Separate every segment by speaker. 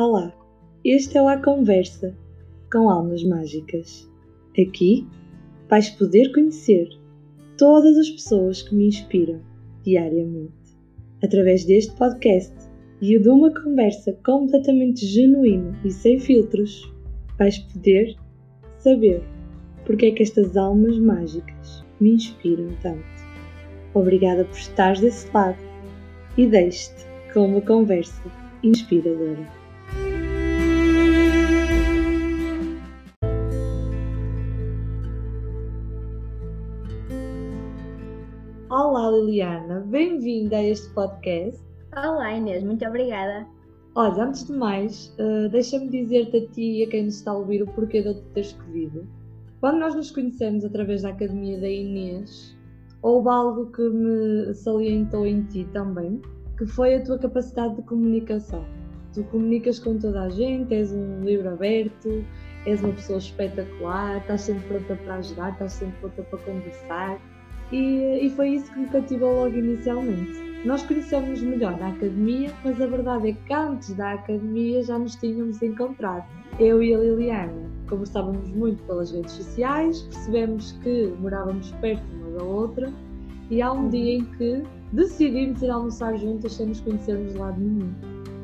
Speaker 1: Olá, este é o A Conversa com Almas Mágicas. Aqui vais poder conhecer todas as pessoas que me inspiram diariamente. Através deste podcast e de uma conversa completamente genuína e sem filtros, vais poder saber porque é que estas almas mágicas me inspiram tanto. Obrigada por estares desse lado e deixe-te com uma conversa inspiradora. Liliana, bem-vinda a este podcast.
Speaker 2: Olá Inês, muito obrigada.
Speaker 1: Olha, antes de mais, uh, deixa-me dizer-te a ti e a quem nos está a ouvir o porquê de eu te ter escolhido. Quando nós nos conhecemos através da Academia da Inês, houve algo que me salientou em ti também, que foi a tua capacidade de comunicação. Tu comunicas com toda a gente, és um livro aberto, és uma pessoa espetacular, estás sempre pronta para ajudar, estás sempre pronta para conversar. E, e foi isso que me cativou logo inicialmente. Nós conhecemos melhor na academia, mas a verdade é que antes da academia já nos tínhamos encontrado. Eu e a Liliana conversávamos muito pelas redes sociais, percebemos que morávamos perto uma da outra e há um dia em que decidimos ir almoçar juntas sem nos conhecermos de lado nenhum.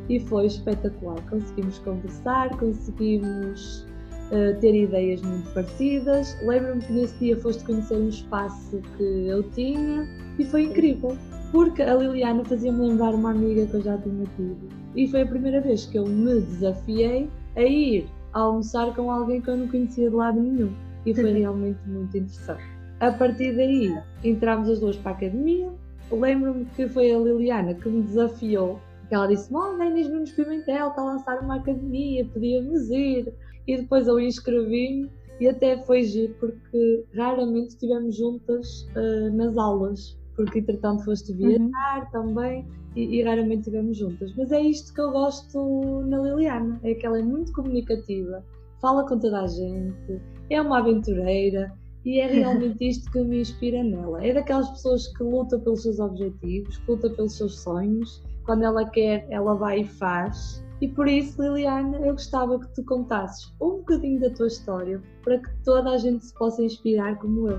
Speaker 1: E foi espetacular. Conseguimos conversar, conseguimos uh, ter ideias muito parecidas. Lembro-me que nesse dia foste conhecer um espaço que eu tinha e foi incrível. Porque a Liliana fazia-me lembrar uma amiga que eu já tinha tido. E foi a primeira vez que eu me desafiei a ir almoçar com alguém que eu não conhecia de lado nenhum. E foi realmente muito interessante. A partir daí, entramos as duas para a academia. Lembro-me que foi a Liliana que me desafiou. Que ela disse: Olha, Inês Nunes Pimentel está a lançar uma academia, podíamos ir. E depois eu inscrevi-me e até foi giro porque raramente estivemos juntas uh, nas aulas. Porque entretanto foste viajar uhum. também e, e, raramente estivemos juntas. Mas é isto que eu gosto na Liliana: é que ela é muito comunicativa, fala com toda a gente, é uma aventureira e é realmente isto que me inspira nela. É daquelas pessoas que luta pelos seus objetivos, que luta pelos seus sonhos. Quando ela quer, ela vai e faz. E por isso, Liliana, eu gostava que tu contasses um bocadinho da tua história para que toda a gente se possa inspirar como eu.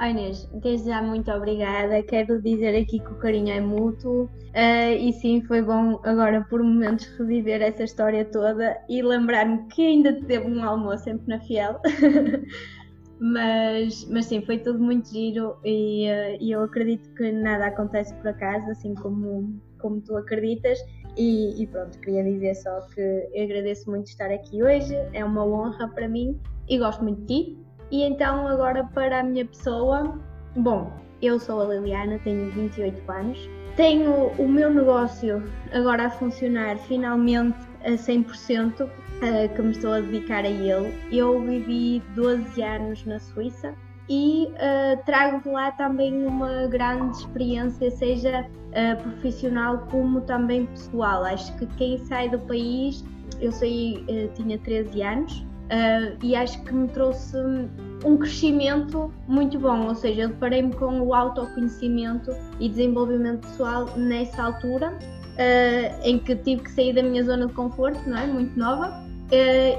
Speaker 2: Oh Inês, desde já muito obrigada. Quero dizer aqui que o carinho é mútuo uh, e sim, foi bom agora por momentos reviver essa história toda e lembrar-me que ainda teve um almoço sempre na Fiel. mas, mas sim, foi tudo muito giro e, uh, e, eu acredito que nada acontece por acaso, assim como, como tu acreditas. E, e, pronto, queria dizer só que eu agradeço muito estar aqui hoje, é uma honra para mim e gosto muito de ti. E então, agora para a minha pessoa, bom, eu sou a Liliana, tenho 28 anos, tenho o meu negócio agora a funcionar finalmente a 100%, uh, que me estou a dedicar a ele. Eu vivi 12 anos na Suíça e uh, trago lá também uma grande experiência, seja uh, profissional como também pessoal. Acho que quem sai do país, eu saí, uh, tinha 13 anos e acho que me trouxe um crescimento muito bom, ou seja, eu deparei-me com o autoconhecimento e desenvolvimento pessoal nessa altura, em que tive que sair da minha zona de conforto, não é? Muito nova,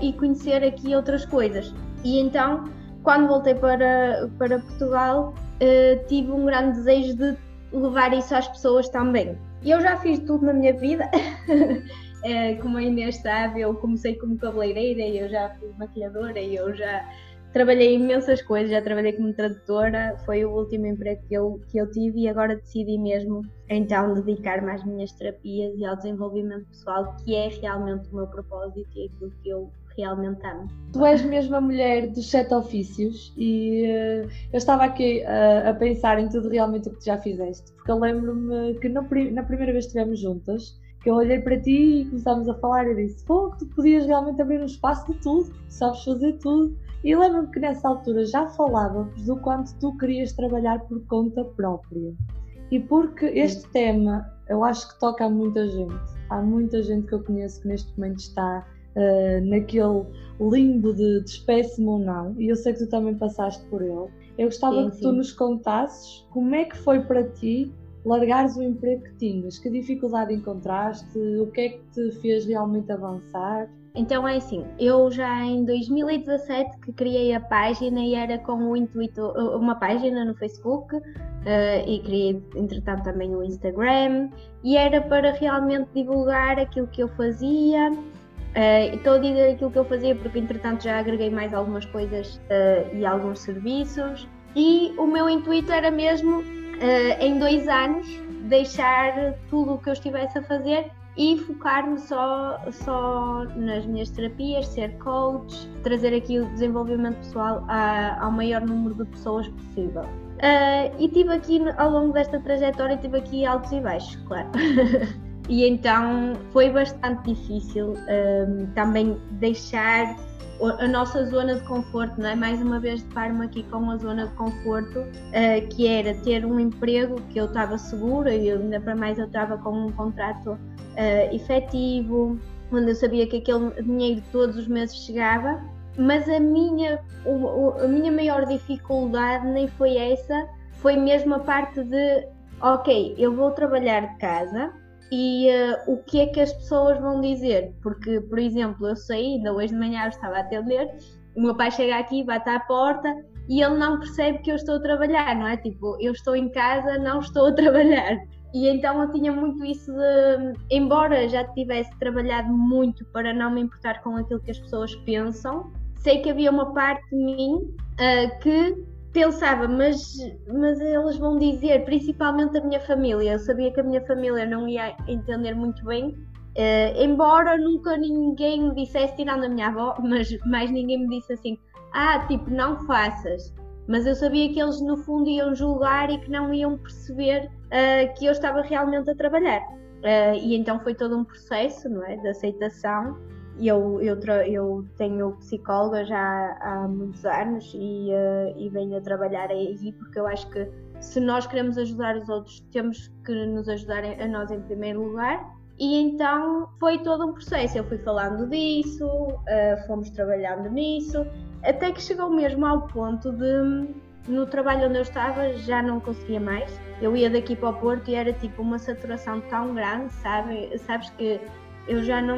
Speaker 2: e conhecer aqui outras coisas. E então, quando voltei para, para Portugal, uh, tive um grande desejo de levar isso às pessoas também. Eu já fiz tudo na minha vida. uh, como a Inês sabe, eu comecei como cabeleireira, eu já fui maquilhadora, eu já trabalhei imensas coisas, já trabalhei como tradutora, foi o último emprego que eu, que eu tive e agora decidi mesmo então dedicar-me às minhas terapias e ao desenvolvimento pessoal, que é realmente o meu propósito e aquilo que eu realmente amo.
Speaker 1: Tu és mesmo a mulher dos sete ofícios e uh, eu estava aqui uh, a pensar em tudo realmente o que tu já fizeste, porque eu lembro-me que na, na primeira vez que estivemos juntas, que eu olhei para ti e começámos a falar e disse, pô, que tu podias realmente abrir um espaço de tudo, porque sabes fazer tudo. E lembro-me que nessa altura já falávamos do quanto tu querias trabalhar por conta própria. E porque este tema eu acho que toca a muita gente. Há muita gente que eu conheço que neste momento está uh, naquele limbo de, de espécime ou não, e eu sei que tu também passaste por ele. Eu gostava sim, que sim. tu nos contasses como é que foi para ti largares o emprego que tinhas, que dificuldade encontraste? O que é que te fez realmente avançar?
Speaker 2: Então é assim, eu já em 2017 que criei a página e era com o intuito, uma página no Facebook uh, e criei entretanto também o Instagram e era para realmente divulgar aquilo que eu fazia. Uh, estou a dizer aquilo que eu fazia porque entretanto já agreguei mais algumas coisas uh, e alguns serviços e o meu intuito era mesmo em dois anos deixar tudo o que eu estivesse a fazer e focar-me só, só nas minhas terapias, ser coach, trazer aqui o desenvolvimento pessoal a, ao maior número de pessoas possível. Uh, e tive aqui, ao longo desta trajetória, tive aqui altos e baixos, claro. e então foi bastante difícil uh, também deixar a nossa zona de conforto, não é? Mais uma vez deparo-me aqui com a zona de conforto, uh, que era ter um emprego que eu estava segura e ainda para mais eu estava com um contrato uh, efetivo, onde eu sabia que aquele dinheiro todos os meses chegava, mas a minha, a minha maior dificuldade nem foi essa, foi mesmo a parte de, ok, eu vou trabalhar de casa, e uh, o que é que as pessoas vão dizer. Porque, por exemplo, eu saí, ainda hoje de manhã eu estava a atender, o meu pai chega aqui, bate à porta e ele não percebe que eu estou a trabalhar, não é? Tipo, eu estou em casa, não estou a trabalhar. E então eu tinha muito isso de, embora já tivesse trabalhado muito para não me importar com aquilo que as pessoas pensam, sei que havia uma parte de mim uh, que pensava, mas, mas eles vão dizer, principalmente a minha família, eu sabia que a minha família não ia entender muito bem, uh, embora nunca ninguém me dissesse, tirando a minha avó, mas mais ninguém me disse assim, ah, tipo, não faças. Mas eu sabia que eles no fundo iam julgar e que não iam perceber uh, que eu estava realmente a trabalhar. Uh, e então foi todo um processo, não é, de aceitação eu, eu, eu tenho psicóloga já há muitos anos e, uh, e venho a trabalhar aí porque eu acho que se nós queremos ajudar os outros, temos que nos ajudar a nós em primeiro lugar. E então foi todo um processo. Eu fui falando disso, uh, fomos trabalhando nisso, até que chegou mesmo ao ponto de, no trabalho onde eu estava, já não conseguia mais. Eu ia daqui para o Porto e era tipo uma saturação tão grande, sabe? Sabes que eu já não.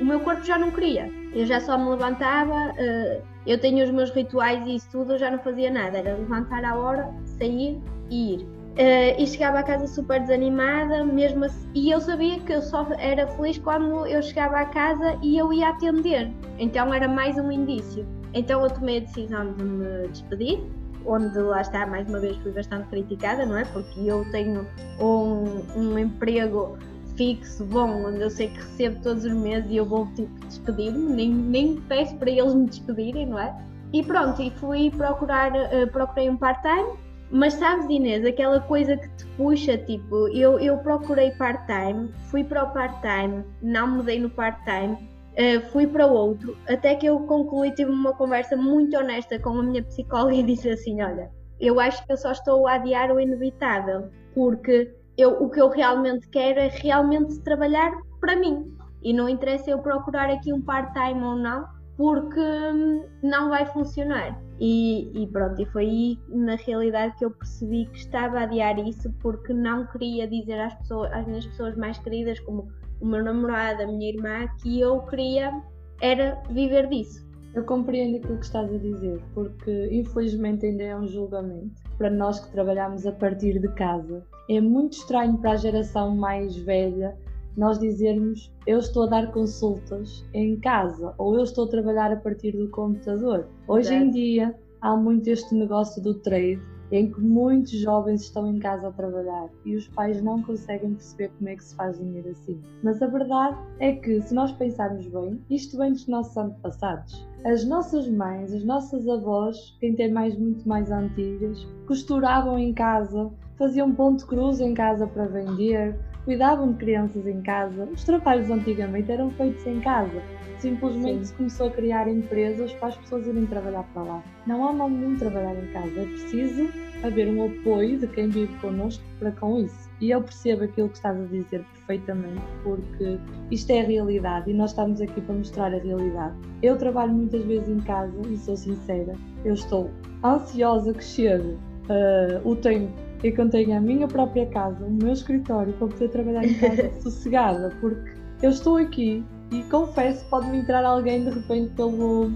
Speaker 2: O meu corpo já não queria. Eu já só me levantava, uh, eu tenho os meus rituais e isso tudo, eu já não fazia nada. Era levantar à hora, sair e ir. Uh, e chegava a casa super desanimada, mesmo assim, e eu sabia que eu só era feliz quando eu chegava a casa e eu ia atender. Então era mais um indício. Então eu tomei a decisão de me despedir, onde lá está, mais uma vez fui bastante criticada, não é? Porque eu tenho um, um emprego fixo, bom, onde eu sei que recebo todos os meses e eu vou tipo despedir-me, nem, nem peço para eles me despedirem, não é? E pronto, e fui procurar, uh, procurei um part-time, mas sabes Inês, aquela coisa que te puxa, tipo, eu, eu procurei part-time, fui para o part-time, não mudei no part-time, uh, fui para outro, até que eu concluí, tive uma conversa muito honesta com a minha psicóloga e disse assim, olha, eu acho que eu só estou a adiar o inevitável, porque eu, o que eu realmente quero é realmente trabalhar para mim. E não interessa eu procurar aqui um part-time ou não, porque hum, não vai funcionar. E, e, pronto, e foi aí na realidade que eu percebi que estava a adiar isso porque não queria dizer às, pessoas, às minhas pessoas mais queridas, como o meu namorado, a minha irmã, que eu queria era viver disso.
Speaker 1: Eu compreendo aquilo que estás a dizer, porque infelizmente ainda é um julgamento para nós que trabalhamos a partir de casa. É muito estranho para a geração mais velha nós dizermos eu estou a dar consultas em casa ou eu estou a trabalhar a partir do computador. Hoje em dia há muito este negócio do trade em que muitos jovens estão em casa a trabalhar e os pais não conseguem perceber como é que se faz dinheiro assim. Mas a verdade é que, se nós pensarmos bem, isto vem dos nossos antepassados. As nossas mães, as nossas avós, quem tem mais muito mais antigas, costuravam em casa, faziam ponto cruz em casa para vender, cuidavam de crianças em casa. Os trabalhos antigamente eram feitos em casa. Simplesmente Sim. se começou a criar empresas para as pessoas irem trabalhar para lá. Não há mal nenhum trabalhar em casa. É preciso haver um apoio de quem vive connosco para com isso. E eu percebo aquilo que estás a dizer perfeitamente, porque isto é a realidade e nós estamos aqui para mostrar a realidade. Eu trabalho muitas vezes em casa e sou sincera, eu estou ansiosa que chegue uh, o tempo eu tenha a minha própria casa, o meu escritório, para poder trabalhar em casa sossegada, porque eu estou aqui e confesso pode-me entrar alguém de repente pelo,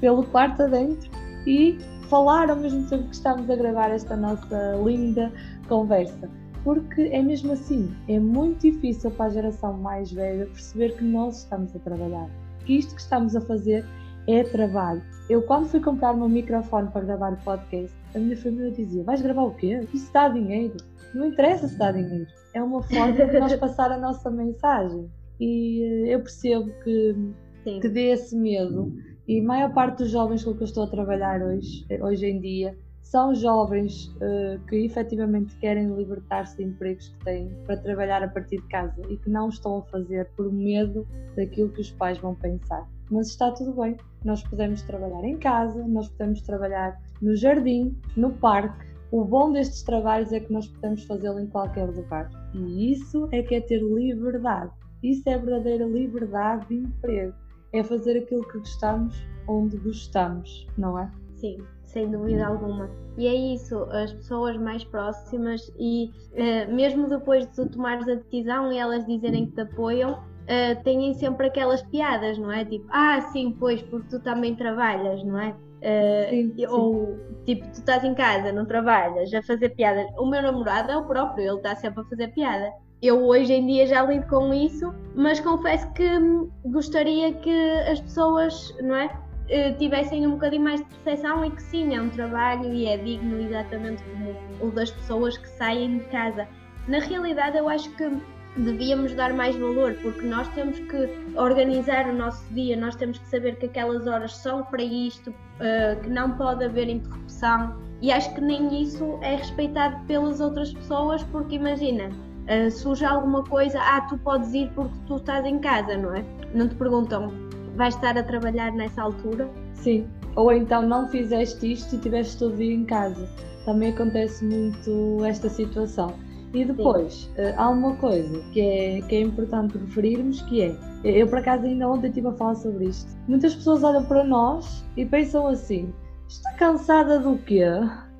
Speaker 1: pelo quarto adentro e falar ao mesmo tempo que estamos a gravar esta nossa linda conversa. Porque é mesmo assim, é muito difícil para a geração mais velha perceber que nós estamos a trabalhar, que isto que estamos a fazer é trabalho. Eu, quando fui comprar o meu microfone para gravar o podcast, a minha família dizia: Vais gravar o quê? Isso dá dinheiro. Não interessa se dá dinheiro. É uma forma de nós passar a nossa mensagem. E eh, eu percebo que, que dê esse medo. E a maior parte dos jovens com que eu estou a trabalhar hoje, hoje em dia são jovens uh, que efetivamente querem libertar-se de empregos que têm para trabalhar a partir de casa e que não estão a fazer por medo daquilo que os pais vão pensar. Mas está tudo bem, nós podemos trabalhar em casa, nós podemos trabalhar no jardim, no parque. O bom destes trabalhos é que nós podemos fazê-lo em qualquer lugar. E isso é que é ter liberdade. Isso é verdadeira liberdade de emprego. É fazer aquilo que gostamos onde gostamos, não é?
Speaker 2: Sim, sem dúvida alguma. E é isso, as pessoas mais próximas e uh, mesmo depois de tu tomares a decisão e elas dizerem que te apoiam, uh, têm sempre aquelas piadas, não é? Tipo, ah, sim, pois, porque tu também trabalhas, não é? Uh, sim, sim. Ou tipo, tu estás em casa, não trabalhas, a fazer piadas. O meu namorado é o próprio, ele está sempre a fazer piada. Eu hoje em dia já lido com isso, mas confesso que gostaria que as pessoas, não é? Eh, tivessem um bocadinho mais de percepção e que sim, é um trabalho e é digno exatamente como o das pessoas que saem de casa. Na realidade, eu acho que devíamos dar mais valor, porque nós temos que organizar o nosso dia, nós temos que saber que aquelas horas são para isto, uh, que não pode haver interrupção, e acho que nem isso é respeitado pelas outras pessoas, porque imagina, uh, surge alguma coisa, ah, tu podes ir porque tu estás em casa, não é? Não te perguntam, vais estar a trabalhar nessa altura?
Speaker 1: Sim, ou então não fizeste isto e estiveste todo dia em casa. Também acontece muito esta situação. E depois, uh, há uma coisa que é, que é importante referirmos, que é, eu por acaso ainda ontem estive a falar sobre isto. Muitas pessoas olham para nós e pensam assim, está cansada do quê?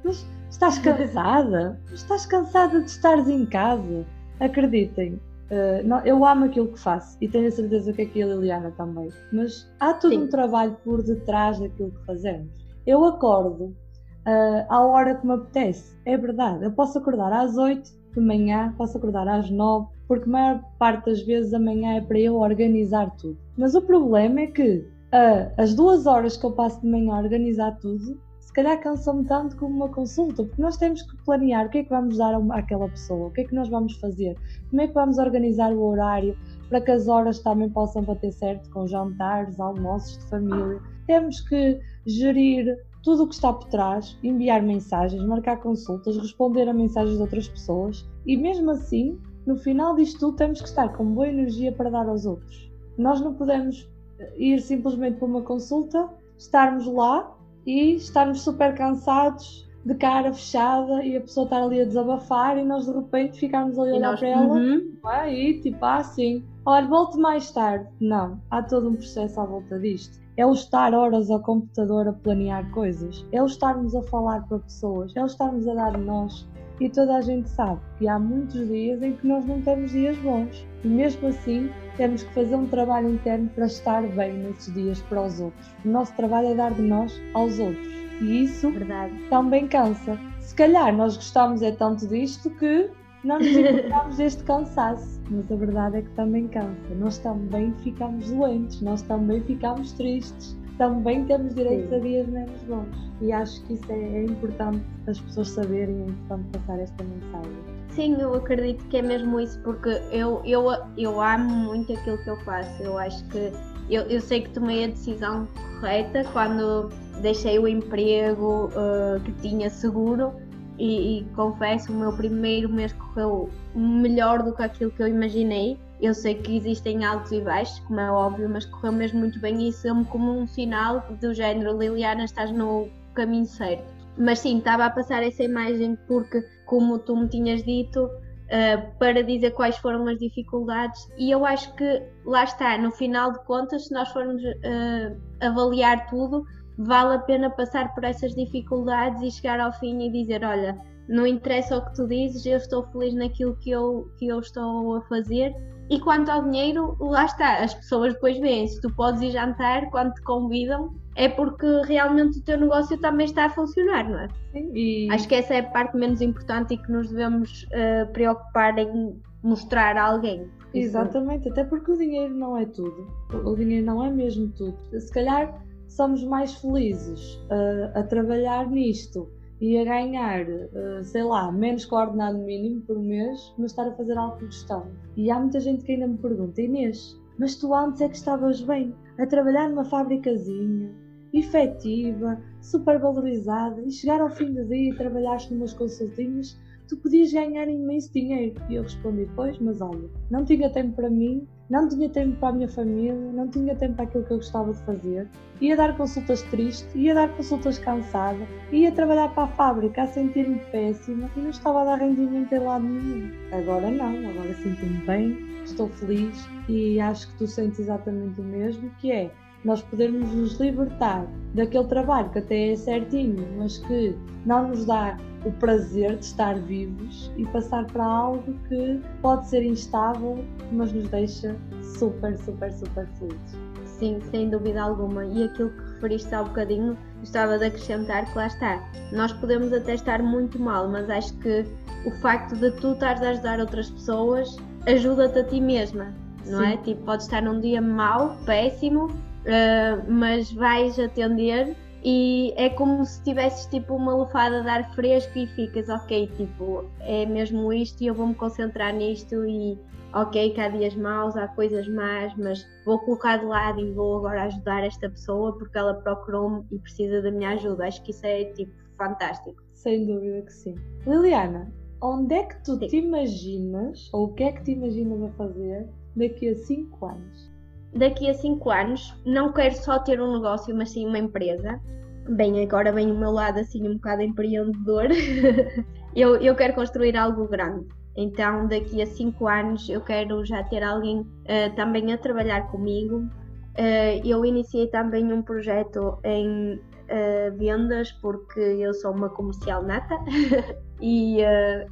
Speaker 1: Mas estás cansada? Estás cansada de estares em casa? Acreditem, Uh, não, eu amo aquilo que faço e tenho a certeza que aqui a Liliana também, mas há todo Sim. um trabalho por detrás daquilo que fazemos. Eu acordo uh, à hora que me apetece, é verdade. Eu posso acordar às 8 de manhã, posso acordar às 9, porque a maior parte das vezes amanhã é para eu organizar tudo. Mas o problema é que uh, as duas horas que eu passo de manhã a organizar tudo calhar cansam-me tanto como uma consulta, porque nós temos que planear o que é que vamos dar àquela pessoa, o que é que nós vamos fazer, como é que vamos organizar o horário para que as horas também possam bater certo com jantares, almoços de família. Temos que gerir tudo o que está por trás, enviar mensagens, marcar consultas, responder a mensagens de outras pessoas e mesmo assim, no final disto tudo, temos que estar com boa energia para dar aos outros. Nós não podemos ir simplesmente para uma consulta, estarmos lá e estarmos super cansados, de cara fechada e a pessoa estar ali a desabafar e nós de repente ficarmos ali a olhar para ela uhum. é? e tipo, ah, sim, olha, volte mais tarde. Não, há todo um processo à volta disto. É o estar horas ao computador a planear coisas, é o estarmos a falar para pessoas, é o estarmos a dar de nós. E toda a gente sabe que há muitos dias em que nós não temos dias bons. E mesmo assim, temos que fazer um trabalho interno para estar bem nesses dias para os outros. O nosso trabalho é dar de nós aos outros. E isso Verdade. também cansa. Se calhar nós gostamos é tanto disto que não nos importamos deste cansaço. Mas a verdade é que também cansa. Nós também ficamos doentes, nós também ficamos tristes, também temos direito Sim. a dias menos bons. E acho que isso é, é importante as pessoas saberem, é importante passar esta mensagem.
Speaker 2: Sim, eu acredito que é mesmo isso, porque eu, eu, eu amo muito aquilo que eu faço. Eu acho que eu, eu sei que tomei a decisão correta quando deixei o emprego uh, que tinha seguro e, e, confesso, o meu primeiro mês correu melhor do que aquilo que eu imaginei. Eu sei que existem altos e baixos, como é óbvio, mas correu mesmo muito bem e isso é como um sinal do género Liliana, estás no caminho certo. Mas sim, estava a passar essa imagem porque como tu me tinhas dito, uh, para dizer quais foram as dificuldades, e eu acho que lá está, no final de contas, se nós formos uh, avaliar tudo, vale a pena passar por essas dificuldades e chegar ao fim e dizer: olha, não interessa o que tu dizes, eu estou feliz naquilo que eu, que eu estou a fazer. E quanto ao dinheiro, lá está, as pessoas depois veem se tu podes ir jantar quando te convidam, é porque realmente o teu negócio também está a funcionar, não é?
Speaker 1: Sim, e...
Speaker 2: Acho que essa é a parte menos importante e que nos devemos uh, preocupar em mostrar a alguém.
Speaker 1: Exatamente, até porque o dinheiro não é tudo. O dinheiro não é mesmo tudo. Se calhar somos mais felizes uh, a trabalhar nisto e a ganhar, uh, sei lá, menos que o ordenado mínimo por mês, mas estar a fazer algo que gostamos. E há muita gente que ainda me pergunta, Inês, mas tu antes é que estavas bem, a trabalhar numa fabricazinha, efetiva, super valorizada, e chegar ao fim do dia e trabalhaste numas consultinhas tu podias ganhar imenso dinheiro. E eu respondi, pois, mas olha, não tinha tempo para mim, não tinha tempo para a minha família, não tinha tempo para aquilo que eu gostava de fazer. Ia dar consultas tristes, ia dar consultas cansada, ia trabalhar para a fábrica a sentir-me péssima e não estava a dar rendimento em lado nenhum. Agora não, agora sinto-me bem, estou feliz e acho que tu sentes exatamente o mesmo, que é nós podermos nos libertar daquele trabalho que até é certinho, mas que não nos dá o prazer de estar vivos e passar para algo que pode ser instável, mas nos deixa super, super, super felizes.
Speaker 2: Sim, sem dúvida alguma. E aquilo que referiste há um bocadinho, gostava de acrescentar que lá está. Nós podemos até estar muito mal, mas acho que o facto de tu estares a ajudar outras pessoas ajuda-te a ti mesma, não Sim. é? Tipo, podes estar num dia mau, péssimo, uh, mas vais atender e é como se tivesses tipo uma lufada de ar fresco e ficas, ok, tipo, é mesmo isto e eu vou me concentrar nisto e ok, que há dias maus, há coisas más, mas vou colocar de lado e vou agora ajudar esta pessoa porque ela procurou-me e precisa da minha ajuda. Acho que isso é tipo fantástico.
Speaker 1: Sem dúvida que sim. Liliana, onde é que tu sim. te imaginas, ou o que é que te imaginas a fazer daqui a 5 anos?
Speaker 2: Daqui a 5 anos não quero só ter um negócio, mas sim uma empresa. Bem, agora vem o meu lado assim um bocado empreendedor. eu, eu quero construir algo grande. Então, daqui a 5 anos, eu quero já ter alguém uh, também a trabalhar comigo. Uh, eu iniciei também um projeto em uh, vendas, porque eu sou uma comercial nata e,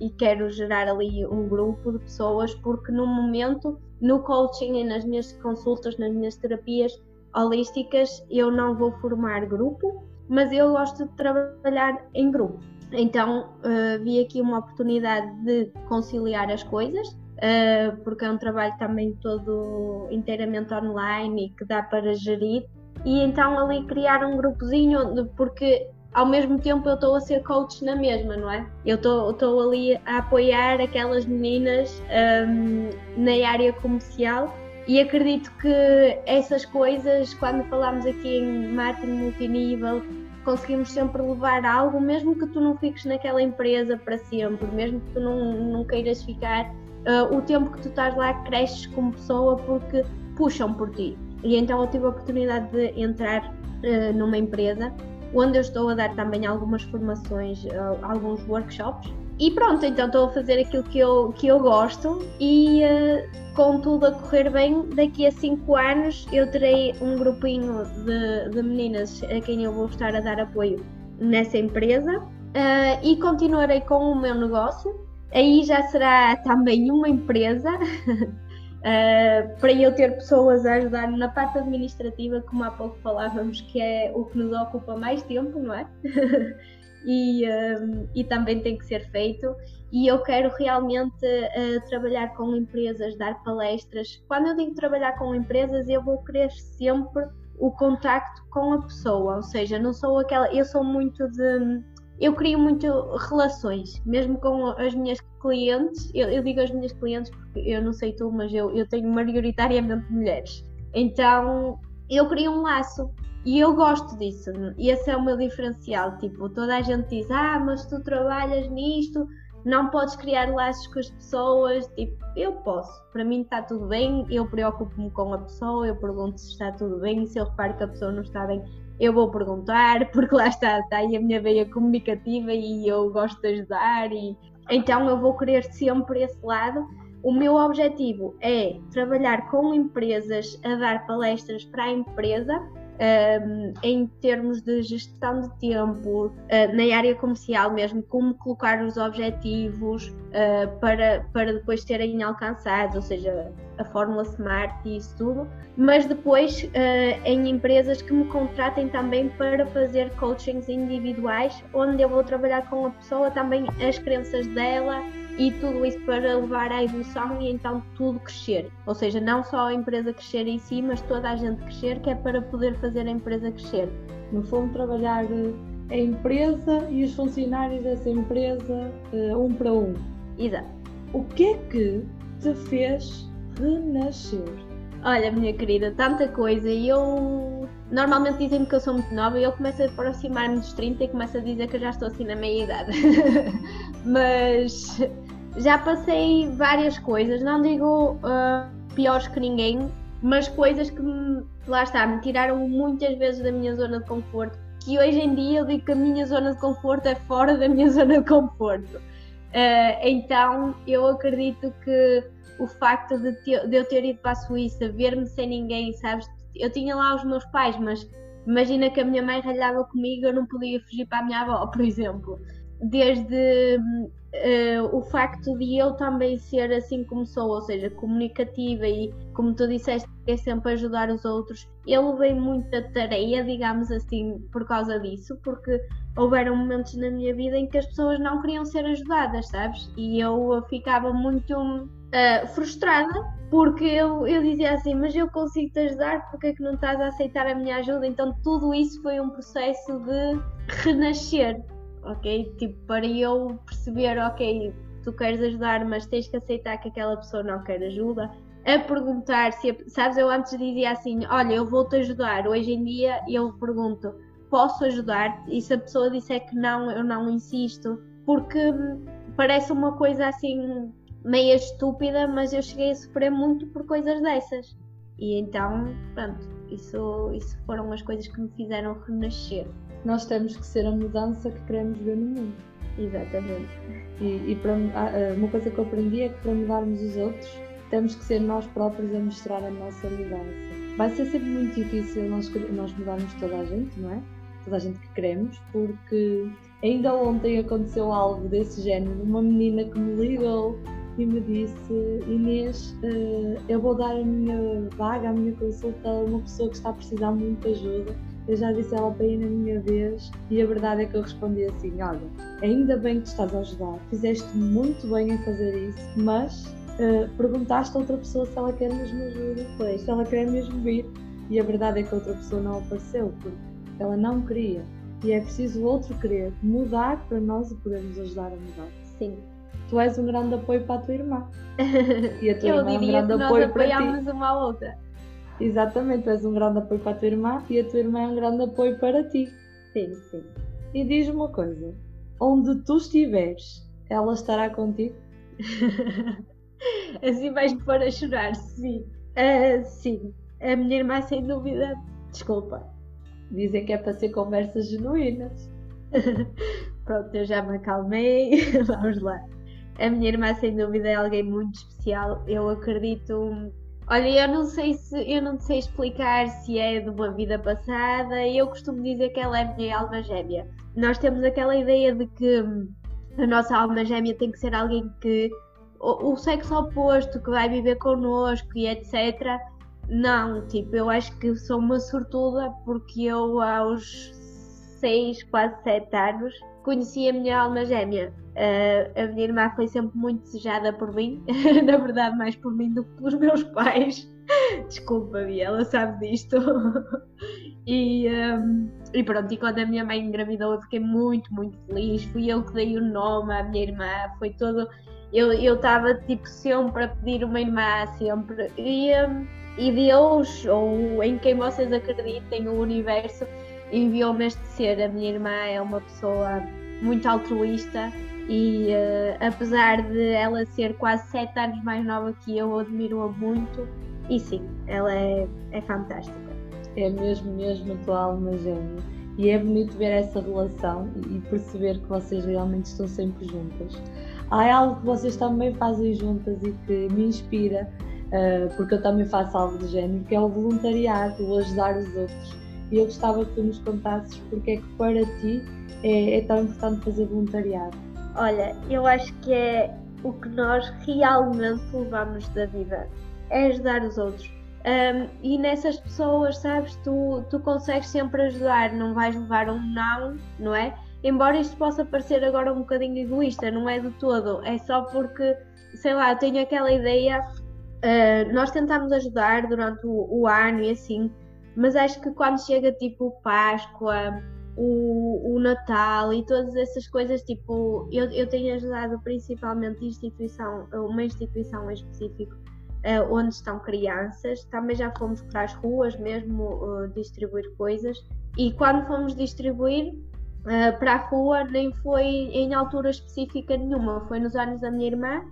Speaker 2: e quero gerar ali um grupo de pessoas, porque no momento no coaching e nas minhas consultas, nas minhas terapias holísticas, eu não vou formar grupo, mas eu gosto de trabalhar em grupo. Então uh, vi aqui uma oportunidade de conciliar as coisas, uh, porque é um trabalho também todo inteiramente online e que dá para gerir. E então ali criar um grupozinho, porque ao mesmo tempo eu estou a ser coach na mesma, não é? Eu estou ali a apoiar aquelas meninas um, na área comercial e acredito que essas coisas, quando falamos aqui em marketing multinível, conseguimos sempre levar algo, mesmo que tu não fiques naquela empresa para sempre, mesmo que tu não, não queiras ficar, uh, o tempo que tu estás lá cresces como pessoa porque puxam por ti. E então eu tive a oportunidade de entrar uh, numa empresa onde eu estou a dar também algumas formações, uh, alguns workshops. E pronto, então estou a fazer aquilo que eu, que eu gosto e uh, com tudo a correr bem, daqui a 5 anos eu terei um grupinho de, de meninas a quem eu vou estar a dar apoio nessa empresa uh, e continuarei com o meu negócio. Aí já será também uma empresa uh, para eu ter pessoas a ajudar na parte administrativa, como há pouco falávamos, que é o que nos ocupa mais tempo, não é? e, um, e também tem que ser feito. E eu quero realmente uh, trabalhar com empresas, dar palestras. Quando eu digo trabalhar com empresas, eu vou querer sempre o contacto com a pessoa, ou seja, não sou aquela. Eu sou muito de eu crio muito relações, mesmo com as minhas clientes. Eu, eu, digo as minhas clientes porque eu não sei tu, mas eu, eu tenho maioritariamente mulheres. Então eu crio um laço e eu gosto disso. E esse é o meu diferencial. Tipo, toda a gente diz: Ah, mas tu trabalhas nisto, não podes criar laços com as pessoas. Tipo, eu posso. Para mim está tudo bem. Eu preocupo-me com a pessoa, eu pergunto se está tudo bem. Se eu reparo que a pessoa não está bem, eu vou perguntar, porque lá está, está aí a minha veia comunicativa e eu gosto de ajudar, e então eu vou querer sempre esse lado. O meu objetivo é trabalhar com empresas a dar palestras para a empresa um, em termos de gestão de tempo, uh, na área comercial mesmo, como colocar os objetivos uh, para, para depois serem alcançados, ou seja, a fórmula SMART e isso tudo, mas depois uh, em empresas que me contratem também para fazer coachings individuais, onde eu vou trabalhar com a pessoa também as crenças dela, e tudo isso para levar à evolução e então tudo crescer. Ou seja, não só a empresa crescer em si, mas toda a gente crescer, que é para poder fazer a empresa crescer.
Speaker 1: No fundo, trabalhar eh, a empresa e os funcionários dessa empresa eh, um para um.
Speaker 2: Exato.
Speaker 1: O que é que te fez renascer?
Speaker 2: Olha, minha querida, tanta coisa. E eu. Normalmente dizem que eu sou muito nova e eu começo a aproximar-me dos 30 e começo a dizer que eu já estou assim na meia idade. Mas já passei várias coisas, não digo uh, piores que ninguém, mas coisas que me, lá está, me tiraram muitas vezes da minha zona de conforto. Que hoje em dia eu digo que a minha zona de conforto é fora da minha zona de conforto. Uh, então eu acredito que o facto de, te, de eu ter ido para a Suíça, ver-me sem ninguém, sabes? Eu tinha lá os meus pais, mas imagina que a minha mãe ralhava comigo, eu não podia fugir para a minha avó, por exemplo. Desde uh, o facto de eu também ser assim como sou, ou seja, comunicativa e, como tu disseste, é sempre ajudar os outros. Eu levei muita tarefa, digamos assim, por causa disso, porque houveram momentos na minha vida em que as pessoas não queriam ser ajudadas, sabes? E eu ficava muito uh, frustrada porque eu, eu dizia assim, mas eu consigo te ajudar, porque é que não estás a aceitar a minha ajuda? Então tudo isso foi um processo de renascer, ok? Tipo, para eu perceber, ok, tu queres ajudar, mas tens que aceitar que aquela pessoa não quer ajuda. A perguntar se, sabes, eu antes dizia assim, olha, eu vou-te ajudar. Hoje em dia eu pergunto, posso ajudar? E se a pessoa disser que não, eu não insisto, porque parece uma coisa assim meia estúpida, mas eu cheguei a sofrer muito por coisas dessas. E então, pronto, isso, isso foram as coisas que me fizeram renascer.
Speaker 1: Nós temos que ser a mudança que queremos ver no mundo.
Speaker 2: Exatamente.
Speaker 1: E, e para, ah, ah, uma coisa que eu aprendi é que para mudarmos os outros, temos que ser nós próprios a mostrar a nossa mudança. Vai ser sempre muito difícil nós, nós mudarmos toda a gente, não é? Toda a gente que queremos, porque ainda ontem aconteceu algo desse género. Uma menina que me ligou e me disse: Inês, uh, eu vou dar a minha vaga, a minha consulta a uma pessoa que está a precisar muito de ajuda. Eu já disse ela para ir na minha vez e a verdade é que eu respondi assim: Olha, ainda bem que estás a ajudar, fizeste muito bem em fazer isso, mas uh, perguntaste a outra pessoa se ela quer mesmo ajuda, pois, se ela quer mesmo vir. E a verdade é que a outra pessoa não apareceu porque ela não queria. E é preciso o outro querer mudar para nós o podermos ajudar a mudar.
Speaker 2: Sim,
Speaker 1: tu és um grande apoio para a tua irmã.
Speaker 2: E a tua Eu irmã é um grande que apoio para ti. uma à outra.
Speaker 1: Exatamente, tu és um grande apoio para a tua irmã e a tua irmã é um grande apoio para ti.
Speaker 2: Sim, sim.
Speaker 1: E diz-me uma coisa: onde tu estiveres, ela estará contigo?
Speaker 2: assim vais-me pôr a chorar, sim. Uh, sim, a minha irmã, sem dúvida, desculpa.
Speaker 1: Dizem que é para ser conversas genuínas.
Speaker 2: Pronto, eu já me acalmei. Vamos lá. A minha irmã, sem dúvida, é alguém muito especial. Eu acredito. Olha, eu não sei se eu não sei explicar se é de uma vida passada. Eu costumo dizer que ela é a minha alma gêmea. Nós temos aquela ideia de que a nossa alma gêmea tem que ser alguém que o, o sexo oposto que vai viver connosco e etc. Não, tipo, eu acho que sou uma sortuda porque eu aos 6, quase 7 anos conheci a minha alma gêmea. Uh, a minha irmã foi sempre muito desejada por mim, na verdade, mais por mim do que pelos meus pais. Desculpa-me, ela sabe disto. e, um, e pronto, e quando a minha mãe engravidou, eu fiquei muito, muito feliz. Fui eu que dei o nome à minha irmã, foi todo. Eu estava tipo sempre a pedir uma irmã, sempre. E, um, e Deus, ou em quem vocês acreditem, o universo, enviou-me este ser. A minha irmã é uma pessoa muito altruísta e uh, apesar de ela ser quase sete anos mais nova que eu, admiro-a muito e sim, ela é, é fantástica.
Speaker 1: É mesmo, mesmo a tua alma gêmea. E é bonito ver essa relação e perceber que vocês realmente estão sempre juntas. Há algo que vocês também fazem juntas e que me inspira, uh, porque eu também faço algo do género, que é o voluntariado, o ajudar os outros e eu gostava que tu nos contasses porque é que para ti é, é tão importante fazer voluntariado.
Speaker 2: Olha, eu acho que é o que nós realmente levamos da vida, é ajudar os outros. Um, e nessas pessoas, sabes, tu, tu consegues sempre ajudar, não vais levar um não, não é? Embora isto possa parecer agora um bocadinho egoísta, não é de todo, é só porque, sei lá, eu tenho aquela ideia, uh, nós tentamos ajudar durante o, o, ano e assim, mas acho que quando chega tipo Páscoa, o, o Natal e todas essas coisas, tipo, eu, eu tenho ajudado principalmente instituição, uma instituição em específico, uh, onde estão crianças, também já fomos para as ruas mesmo uh, distribuir coisas, e quando fomos distribuir, uh, para a rua nem foi em altura específica nenhuma, foi nos anos da minha irmã.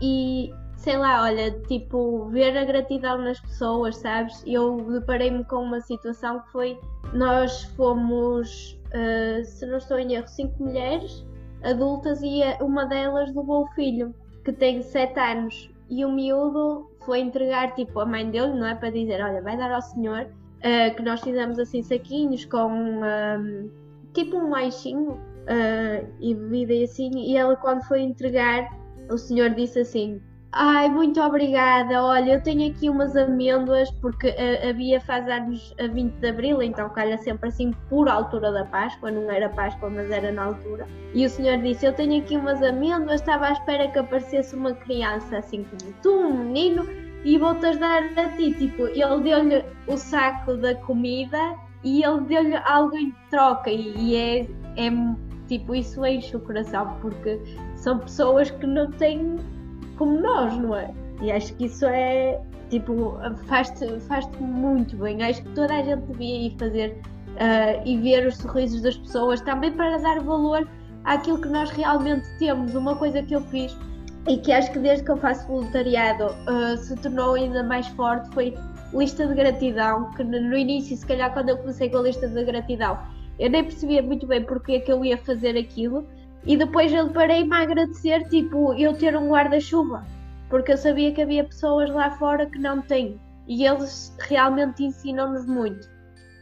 Speaker 2: E sei lá, olha, tipo, ver a gratidão nas pessoas, sabes? Eu deparei-me com uma situação que foi, nós fomos, uh, se não estou em erro, cinco mulheres adultas e uma delas levou o filho, que tem sete anos, e o miúdo foi entregar, tipo, a mãe dele, não é? Para dizer, olha, vai dar ao senhor, uh, que nós fizemos assim saquinhos com... Um, tipo um lanchinho uh, e bebida e assim, e ela quando foi entregar, o senhor disse assim, Ai, muito obrigada. Olha, eu tenho aqui umas amêndoas, porque uh, havia faz anos a 20 de Abril, então calha sempre assim por altura da Páscoa, não era Páscoa, mas era na altura. E o senhor disse: Eu tenho aqui umas amêndoas, estava à espera que aparecesse uma criança assim como tu, um menino, e vou-te ajudar a ti. Tipo, ele deu-lhe o saco da comida e ele deu-lhe algo em troca e, e é, é tipo, isso enche o coração porque são pessoas que não têm como nós, não é? E acho que isso é tipo, faz-te faz muito bem. Acho que toda a gente devia ir fazer uh, e ver os sorrisos das pessoas também para dar valor àquilo que nós realmente temos. Uma coisa que eu fiz e que acho que desde que eu faço voluntariado uh, se tornou ainda mais forte foi lista de gratidão, que no início, se calhar quando eu comecei com a lista de gratidão, eu nem percebia muito bem porque é que eu ia fazer aquilo, e depois eu parei-me a agradecer, tipo, eu ter um guarda-chuva, porque eu sabia que havia pessoas lá fora que não têm, e eles realmente ensinam-nos muito.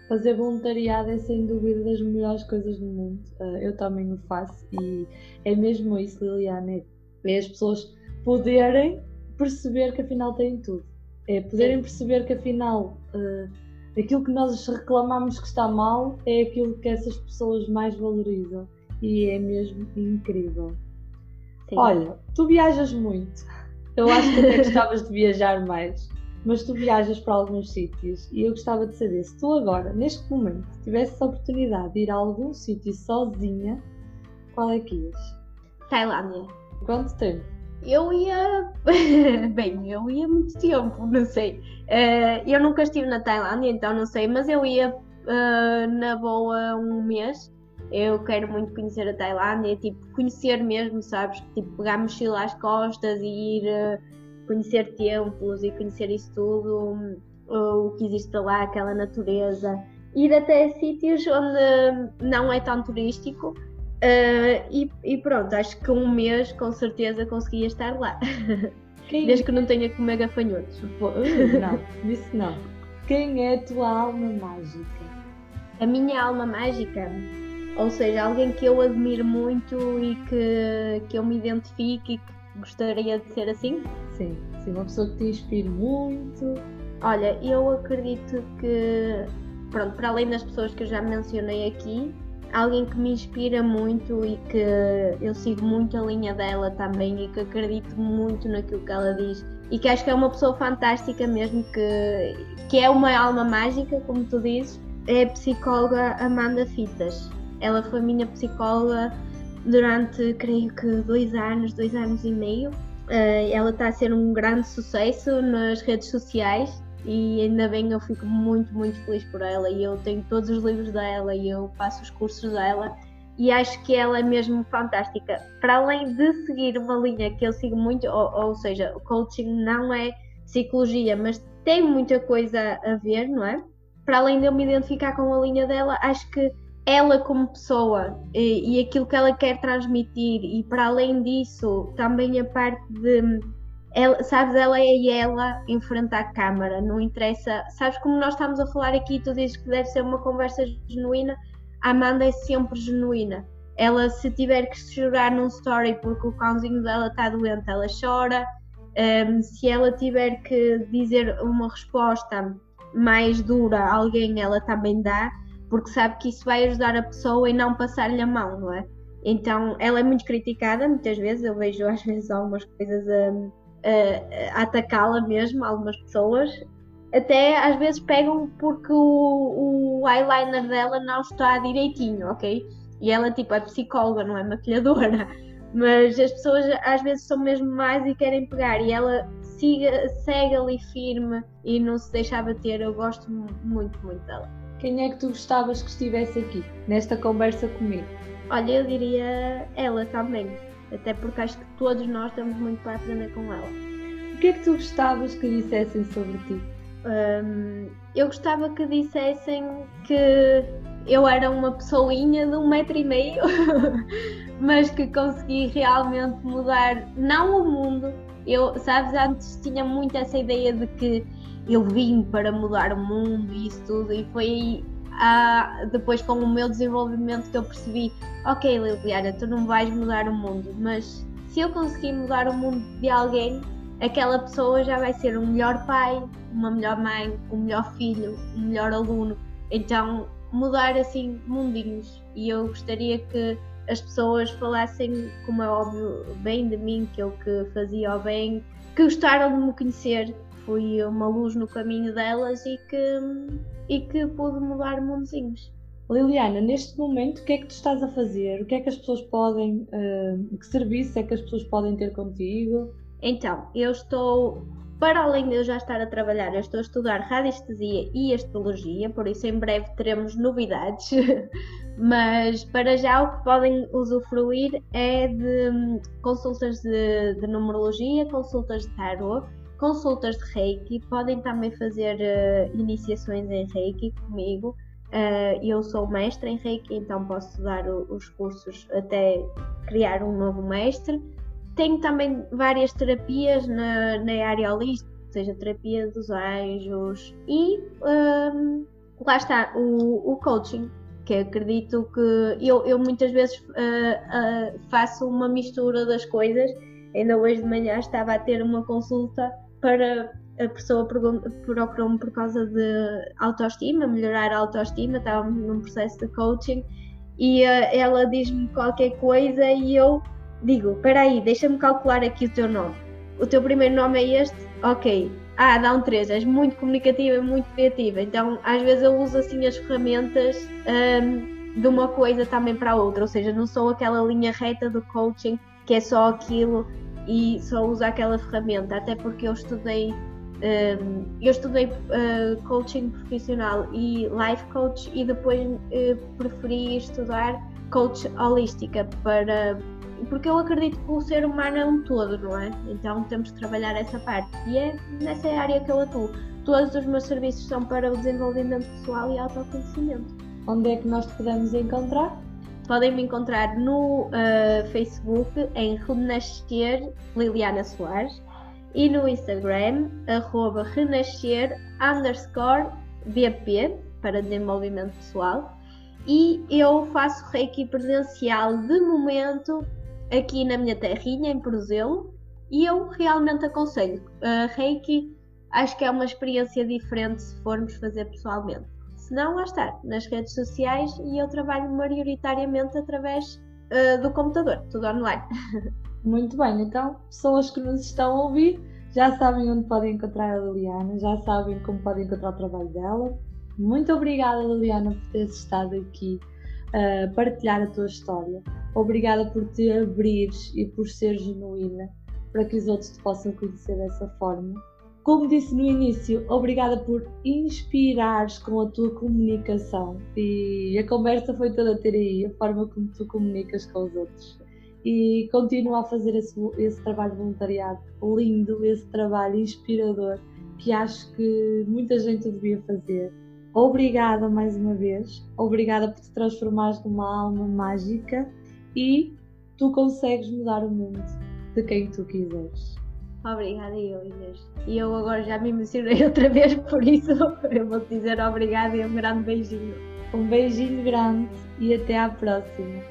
Speaker 1: Fazer voluntariado é sem dúvida das melhores coisas do mundo. Ah, eu também o faço e é mesmo isso, Liliana. É as pessoas poderem perceber que afinal têm tudo. É poderem perceber que afinal uh, aquilo que nós reclamamos que está mal é aquilo que essas pessoas mais valorizam e é mesmo incrível. Sim. Olha, tu viajas muito. Eu acho que até gostavas de viajar mais, mas tu viajas para alguns sítios e eu gostava de saber se tu agora, neste momento, tivesses a oportunidade de ir a algum sítio sozinha, qual é que ias?
Speaker 2: Tailândia.
Speaker 1: Quanto tempo?
Speaker 2: Eu ia. Bem, eu ia muito tempo, não sei. Uh, eu nunca estive na Tailândia, então não sei, mas eu ia uh, na boa um mês. Eu quero muito conhecer a Tailândia, tipo, conhecer mesmo, sabes? Tipo, pegar mochila às costas e ir uh, conhecer templos e conhecer isso tudo, o que existe lá, aquela natureza. Ir até sítios onde não é tão turístico, Uh, e, e, pronto, acho que um mês com certeza conseguia estar lá. Quem... Desde que não tenha que comer gafanhotos.
Speaker 1: Uh, não, isso não. Quem é a tua alma mágica?
Speaker 2: A minha alma mágica? Ou seja, alguém que eu admiro muito e que, que eu me identifique e que gostaria de ser assim?
Speaker 1: Sim, sim, uma pessoa que te inspire muito.
Speaker 2: Olha, eu acredito que, pronto, para além das pessoas que eu já mencionei aqui, alguém que me inspira muito e que eu sigo muito a linha dela também e que acredito muito naquilo que ela diz e que acho que é uma pessoa fantástica mesmo que, que é uma alma mágica, como tu dizes, é a psicóloga Amanda Fitas. Ela foi minha psicóloga durante, creio que, dois anos, dois anos e meio. Uh, ela está a ser um grande sucesso nas redes sociais e ainda bem eu fico muito, muito feliz por ela e eu tenho todos os livros dela e eu faço os cursos dela e acho que ela é mesmo fantástica. Para além de seguir uma linha que eu sigo muito, ou, ou seja, o coaching não é psicologia, mas tem muita coisa a ver, não é? Para além de eu me identificar com a linha dela, acho que ela como pessoa e, e aquilo que ela quer transmitir, e para além disso, também a parte de ela, sabes, ela é ela em frente à câmara, não interessa. Sabes como nós estamos a falar aqui, tu dizes que deve ser uma conversa genuína, a Amanda é sempre genuína. Ela, se tiver que chorar num story porque o cãozinho dela está doente, ela chora. Um, se ela tiver que dizer uma resposta mais dura a alguém, ela também dá, porque sabe que isso vai ajudar a pessoa e não passar-lhe a mão, não é? Então, ela é muito criticada muitas vezes. Eu vejo às vezes algumas coisas a, a, a atacá-la mesmo, algumas pessoas. Até às vezes pegam porque o, o eyeliner dela não está direitinho, ok? E ela, tipo, é psicóloga, não é maquilhadora. Mas as pessoas às vezes são mesmo mais e querem pegar. E ela siga, segue ali firme e não se deixa bater. Eu gosto muito, muito dela.
Speaker 1: Quem é que tu gostavas que estivesse aqui, nesta conversa comigo?
Speaker 2: Olha, eu diria ela também. Até porque acho que todos nós temos muito para aprender com ela.
Speaker 1: O que é que tu gostavas que dissessem sobre ti?
Speaker 2: Um, eu gostava que dissessem que eu era uma pessoinha de um metro e meio, mas que consegui realmente mudar, não o mundo. Eu, sabes, antes tinha muito essa ideia de que eu vim para mudar o mundo e isso tudo, e foi aí ah, depois com o meu desenvolvimento que eu percebi, ok Liliana, tu não vais mudar o mundo, mas se eu conseguir mudar o mundo de alguém, aquela pessoa já vai ser um melhor pai, uma melhor mãe, um melhor filho, um melhor aluno. Então mudar assim mundinhos e eu gostaria que as pessoas falassem, como é óbvio, bem de mim, que eu que fazia o bem, que gostaram de me conhecer, fui uma luz no caminho delas e que, e que pude mudar mundozinhos.
Speaker 1: Liliana, neste momento, o que é que tu estás a fazer? O que é que as pessoas podem, uh, que serviço é que as pessoas podem ter contigo?
Speaker 2: Então, eu estou para além de eu já estar a trabalhar, eu estou a estudar radiestesia e astrologia, por isso em breve teremos novidades. Mas para já o que podem usufruir é de hum, consultas de, de numerologia, consultas de tarot, consultas de Reiki. Podem também fazer uh, iniciações em Reiki comigo. Uh, eu sou mestre em Reiki, então posso dar o, os cursos até criar um novo mestre tenho também várias terapias na, na área holística, ou seja, terapia dos anjos e um, lá está o, o coaching, que acredito que eu, eu muitas vezes uh, uh, faço uma mistura das coisas. Ainda hoje de manhã estava a ter uma consulta para a pessoa procurou-me por causa de autoestima, melhorar a autoestima, estávamos num processo de coaching e uh, ela diz-me qualquer coisa e eu digo, espera aí, deixa-me calcular aqui o teu nome. O teu primeiro nome é este? Ok. Ah, dá um 3, és muito comunicativa muito criativa. Então, às vezes eu uso assim as ferramentas um, de uma coisa também para a outra. Ou seja, não sou aquela linha reta do coaching que é só aquilo e só uso aquela ferramenta. Até porque eu estudei um, eu estudei uh, coaching profissional e life coach e depois uh, preferi estudar coach holística para porque eu acredito que o ser humano é um todo, não é? Então temos que trabalhar essa parte. E é nessa área que eu atuo. Todos os meus serviços são para o desenvolvimento pessoal e autoconhecimento.
Speaker 1: Onde é que nós te podemos encontrar?
Speaker 2: Podem me encontrar no uh, Facebook em Renascer Liliana Soares e no Instagram arroba renascer underscore para desenvolvimento pessoal e eu faço reiki presencial de momento aqui na minha terrinha, em Porozelo, e eu realmente aconselho. Uh, Reiki acho que é uma experiência diferente se formos fazer pessoalmente. Se não, lá está, nas redes sociais e eu trabalho maioritariamente através uh, do computador, tudo online.
Speaker 1: Muito bem, então, pessoas que nos estão a ouvir já sabem onde podem encontrar a Liliana, já sabem como podem encontrar o trabalho dela. Muito obrigada, Liliana, por teres estado aqui a uh, partilhar a tua história. Obrigada por te abrires e por ser genuína para que os outros te possam conhecer dessa forma. Como disse no início, obrigada por inspirares com a tua comunicação e a conversa foi toda a ter aí a forma como tu comunicas com os outros. E continua a fazer esse, esse trabalho voluntariado lindo, esse trabalho inspirador que acho que muita gente devia fazer. Obrigada mais uma vez, obrigada por te transformares numa alma mágica e tu consegues mudar o mundo de quem tu quiseres.
Speaker 2: Obrigada, eu, Inês. E eu agora já me emocionei outra vez, por isso eu vou te dizer obrigada e um grande beijinho.
Speaker 1: Um beijinho grande e até à próxima.